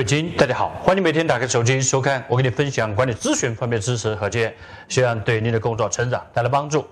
各位精英，大家好，欢迎每天打开手机收看我给你分享管理咨询方面知识和经验，希望对您的工作成长带来帮助。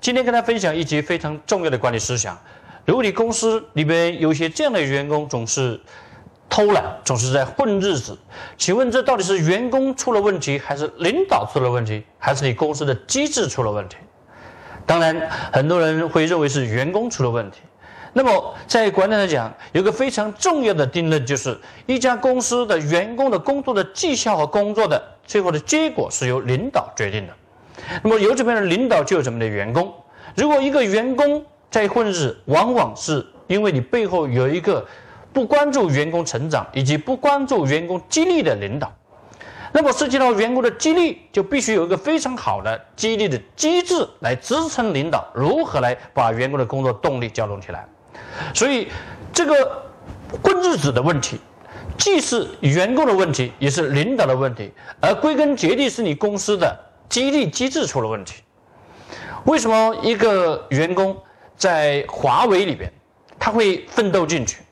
今天跟大家分享一节非常重要的管理思想。如果你公司里边有一些这样的员工总是偷懒，总是在混日子，请问这到底是员工出了问题，还是领导出了问题，还是你公司的机制出了问题？当然，很多人会认为是员工出了问题。那么，在管理来讲，有个非常重要的定论，就是一家公司的员工的工作的绩效和工作的最后的结果是由领导决定的。那么，有怎么样的领导，就有怎么的员工。如果一个员工在混日，往往是因为你背后有一个不关注员工成长以及不关注员工激励的领导。那么，涉及到员工的激励，就必须有一个非常好的激励的机制来支撑领导如何来把员工的工作动力调动起来。所以，这个混日子的问题，既是员工的问题，也是领导的问题，而归根结底是你公司的激励机制出了问题。为什么一个员工在华为里边他会奋斗进去，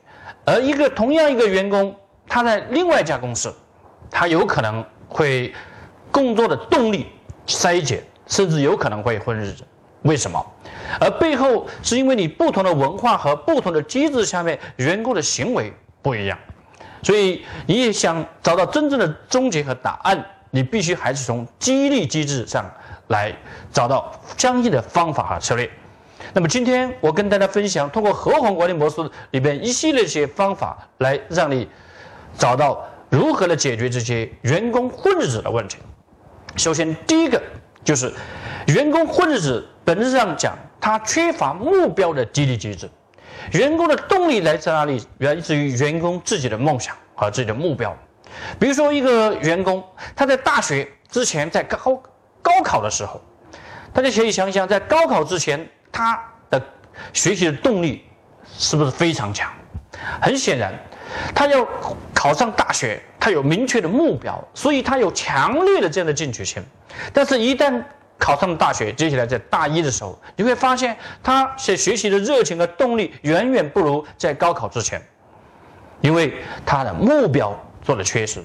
而一个同样一个员工他在另外一家公司，他有可能会工作的动力衰减，甚至有可能会混日子？为什么？而背后是因为你不同的文化和不同的机制下面，员工的行为不一样，所以你也想找到真正的终结和答案，你必须还是从激励机制上来找到相应的方法和策略。那么今天我跟大家分享，通过合伙管理模式里边一系列一些方法，来让你找到如何来解决这些员工混日子的问题。首先，第一个就是员工混日子。本质上讲，他缺乏目标的激励机制。员工的动力来自哪里？源自于员工自己的梦想和自己的目标。比如说，一个员工他在大学之前，在高高考的时候，大家可以想想，在高考之前，他的学习的动力是不是非常强？很显然，他要考上大学，他有明确的目标，所以他有强烈的这样的进取心。但是，一旦考上了大学，接下来在大一的时候，你会发现他在学习的热情和动力远远不如在高考之前，因为他的目标做了缺失。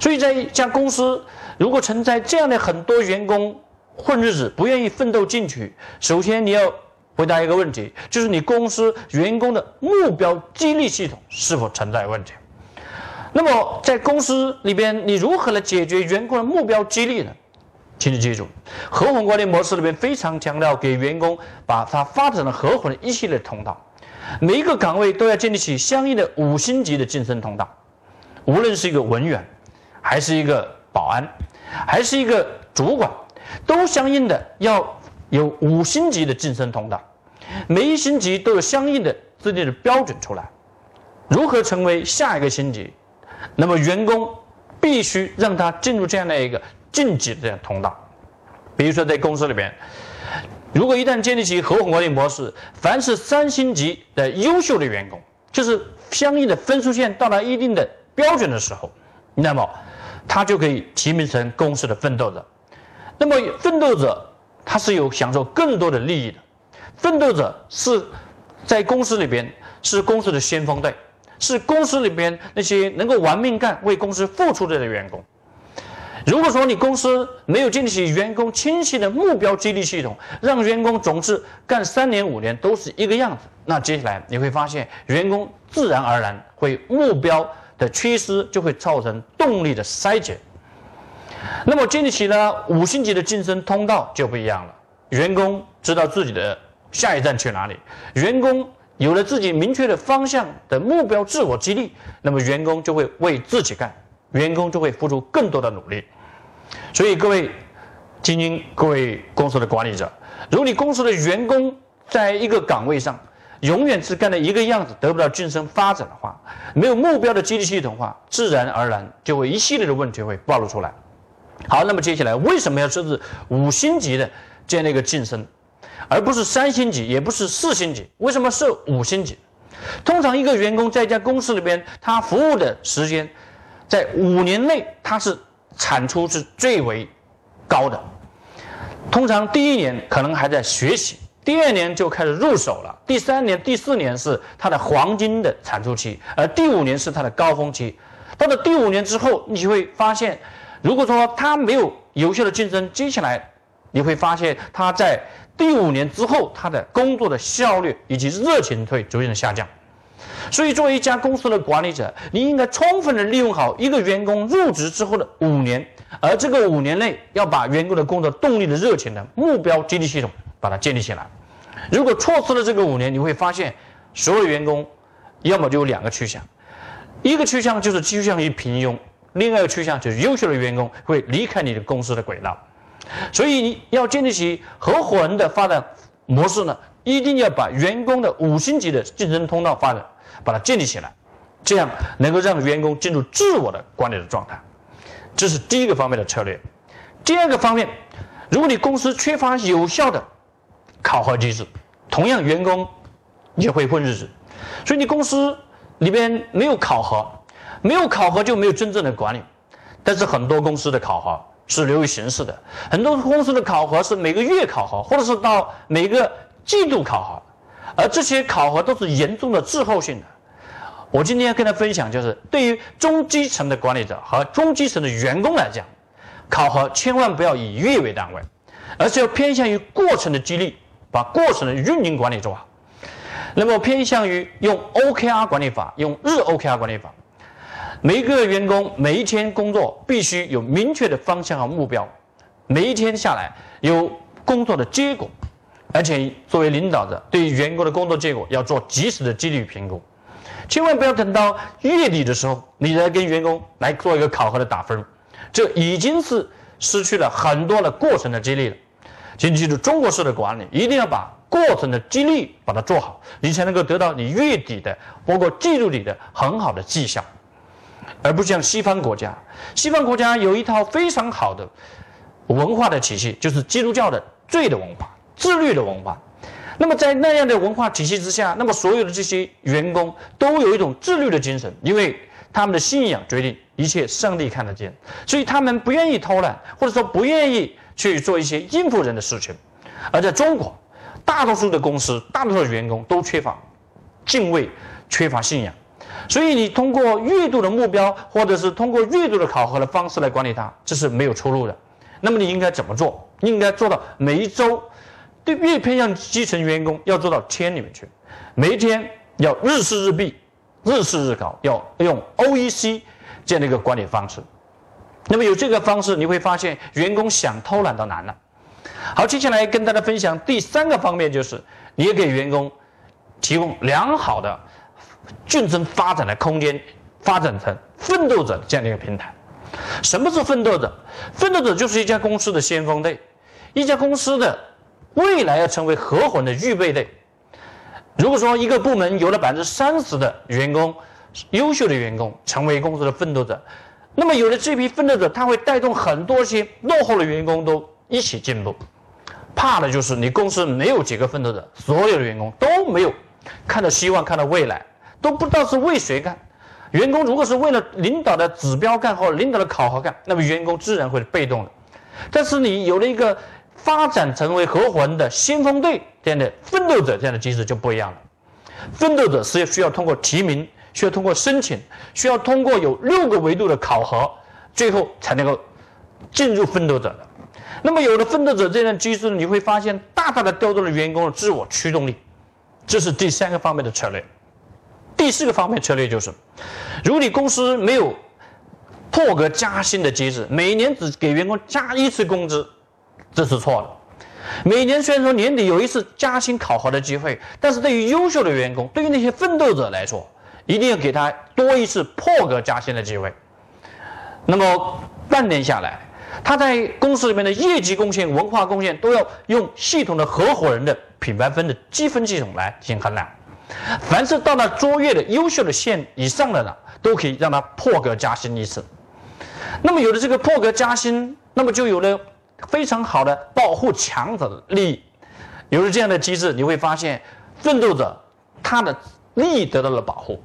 所以在一家公司，如果存在这样的很多员工混日子，不愿意奋斗进取，首先你要回答一个问题，就是你公司员工的目标激励系统是否存在问题？那么在公司里边，你如何来解决员工的目标激励呢？请你记住，合伙管理模式里面非常强调给员工把他发展的合伙的一系列通道，每一个岗位都要建立起相应的五星级的晋升通道，无论是一个文员，还是一个保安，还是一个主管，都相应的要有五星级的晋升通道，每一星级都有相应的制定的标准出来，如何成为下一个星级？那么员工必须让他进入这样的一个。晋级的通道，比如说在公司里边，如果一旦建立起合伙管理模式，凡是三星级的优秀的员工，就是相应的分数线到达一定的标准的时候，那么他就可以提名成公司的奋斗者。那么奋斗者他是有享受更多的利益的，奋斗者是在公司里边是公司的先锋队，是公司里边那些能够玩命干、为公司付出的员工。如果说你公司没有建立起员工清晰的目标激励系统，让员工总是干三年五年都是一个样子，那接下来你会发现员工自然而然会目标的缺失，就会造成动力的衰竭。那么建立起了五星级的晋升通道就不一样了，员工知道自己的下一站去哪里，员工有了自己明确的方向的目标自我激励，那么员工就会为自己干，员工就会付出更多的努力。所以，各位精英，各位公司的管理者，如果你公司的员工在一个岗位上永远只干的一个样子，得不到晋升发展的话，没有目标的激励系统化，自然而然就会一系列的问题会暴露出来。好，那么接下来为什么要设置五星级的这样的一个晋升，而不是三星级，也不是四星级？为什么设五星级？通常一个员工在一家公司里边，他服务的时间，在五年内他是产出是最为高的。通常第一年可能还在学习，第二年就开始入手了，第三年、第四年是它的黄金的产出期，而第五年是它的高峰期。到了第五年之后，你就会发现。如果说他没有有效的竞争，接下来你会发现他在第五年之后，他的工作的效率以及热情会逐渐的下降。所以，作为一家公司的管理者，你应该充分的利用好一个员工入职之后的五年，而这个五年内要把员工的工作动力的热情的目标激励系统把它建立起来。如果错失了这个五年，你会发现所有员工要么就有两个趋向，一个趋向就是趋向于平庸。另外一个趋向就是优秀的员工会离开你的公司的轨道，所以你要建立起合伙人的发展模式呢，一定要把员工的五星级的竞争通道发展，把它建立起来，这样能够让员工进入自我的管理的状态，这是第一个方面的策略。第二个方面，如果你公司缺乏有效的考核机制，同样员工也会混日子，所以你公司里边没有考核。没有考核就没有真正的管理，但是很多公司的考核是流于形式的，很多公司的考核是每个月考核，或者是到每个季度考核，而这些考核都是严重的滞后性的。我今天要跟大家分享，就是对于中基层的管理者和中基层的员工来讲，考核千万不要以月为单位，而是要偏向于过程的激励，把过程的运营管理做好。那么偏向于用 OKR 管理法，用日 OKR 管理法。每一个员工每一天工作必须有明确的方向和目标，每一天下来有工作的结果，而且作为领导者对于员工的工作结果要做及时的激励评估，千万不要等到月底的时候你来跟员工来做一个考核的打分，这已经是失去了很多的过程的激励了。请记住，中国式的管理一定要把过程的激励把它做好，你才能够得到你月底的包括季度里的很好的绩效。而不像西方国家，西方国家有一套非常好的文化的体系，就是基督教的罪的文化、自律的文化。那么在那样的文化体系之下，那么所有的这些员工都有一种自律的精神，因为他们的信仰决定一切，上帝看得见，所以他们不愿意偷懒，或者说不愿意去做一些应付人的事情。而在中国，大多数的公司、大多数的员工都缺乏敬畏，缺乏信仰。所以你通过月度的目标，或者是通过月度的考核的方式来管理它，这是没有出路的。那么你应该怎么做？应该做到每一周，对越偏向基层员工要做到天里面去，每一天要日事日毕，日事日考，要用 OEC 这样的一个管理方式。那么有这个方式，你会发现员工想偷懒都难了。好，接下来跟大家分享第三个方面，就是你也给员工提供良好的。竞争发展的空间，发展成奋斗者这样的一个平台。什么是奋斗者？奋斗者就是一家公司的先锋队，一家公司的未来要成为合伙人的预备队。如果说一个部门有了百分之三十的员工优秀的员工成为公司的奋斗者，那么有了这批奋斗者，他会带动很多些落后的员工都一起进步。怕的就是你公司没有几个奋斗者，所有的员工都没有看到希望，看到未来。都不知道是为谁干，员工如果是为了领导的指标干或领导的考核干，那么员工自然会被动的。但是你有了一个发展成为合伙人的先锋队这样的奋斗者这样的机制就不一样了。奋斗者是需要通过提名，需要通过申请，需要通过有六个维度的考核，最后才能够进入奋斗者的。那么有了奋斗者这样的机制，你会发现大大的调动了员工的自我驱动力，这是第三个方面的策略。第四个方面策略就是，如果你公司没有破格加薪的机制，每年只给员工加一次工资，这是错的。每年虽然说年底有一次加薪考核的机会，但是对于优秀的员工，对于那些奋斗者来说，一定要给他多一次破格加薪的机会。那么半年下来，他在公司里面的业绩贡献、文化贡献，都要用系统的合伙人的品牌分的积分系统来进行衡量。凡是到了卓越的优秀的线以上的呢，都可以让他破格加薪一次。那么有了这个破格加薪那么就有了非常好的保护强者的利益。有了这样的机制，你会发现奋斗者他的利益得到了保护。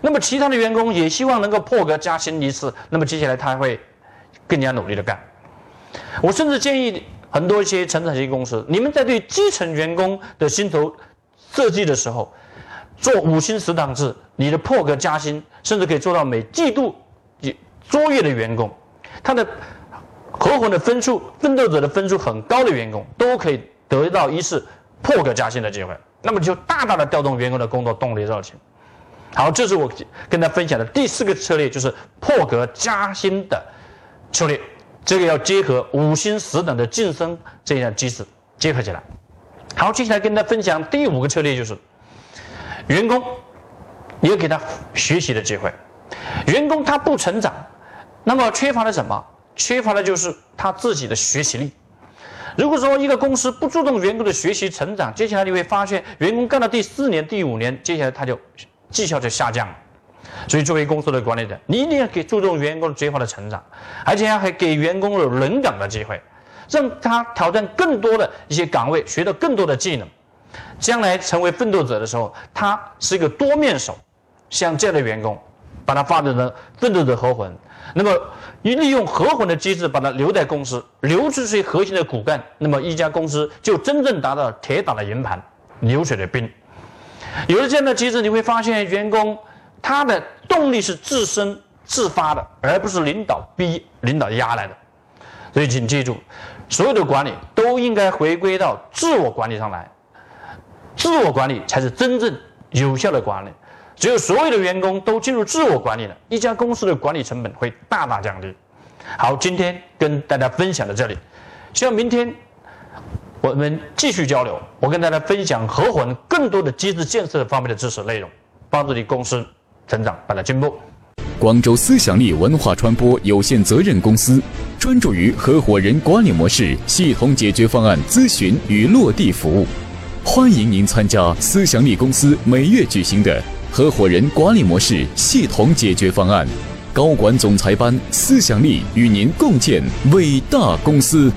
那么其他的员工也希望能够破格加薪一次，那么接下来他会更加努力的干。我甚至建议很多一些成长型公司，你们在对基层员工的薪酬设计的时候，做五星十档制，你的破格加薪，甚至可以做到每季度卓越的员工，他的合伙的分数、奋斗者的分数很高的员工，都可以得到一次破格加薪的机会。那么就大大的调动员工的工作动力热情。好，这是我跟他分享的第四个策略，就是破格加薪的策略。这个要结合五星十等的晋升这样机制结合起来。好，接下来跟大家分享第五个策略，就是员工你要给他学习的机会。员工他不成长，那么缺乏了什么？缺乏的就是他自己的学习力。如果说一个公司不注重员工的学习成长，接下来你会发现，员工干到第四年、第五年，接下来他就。绩效就下降了，所以作为公司的管理者，你一定要给注重员工的最化的成长，而且还给员工有轮岗的机会，让他挑战更多的一些岗位，学到更多的技能，将来成为奋斗者的时候，他是一个多面手。像这样的员工，把它发展成奋斗者合伙人，那么一利用合伙的机制把它留在公司，留住最核心的骨干，那么一家公司就真正达到铁打的营盘，流水的兵。有了这样的机制，你会发现员工他的动力是自身自发的，而不是领导逼、领导压来的。所以，请记住，所有的管理都应该回归到自我管理上来。自我管理才是真正有效的管理。只有所有的员工都进入自我管理了，一家公司的管理成本会大大降低。好，今天跟大家分享到这里，希望明天。我们继续交流，我跟大家分享合伙人更多的机制建设方面的知识内容，帮助你公司成长，带来进步。广州思想力文化传播有限责任公司专注于合伙人管理模式系统解决方案咨询与落地服务，欢迎您参加思想力公司每月举行的合伙人管理模式系统解决方案高管总裁班，思想力与您共建伟大公司。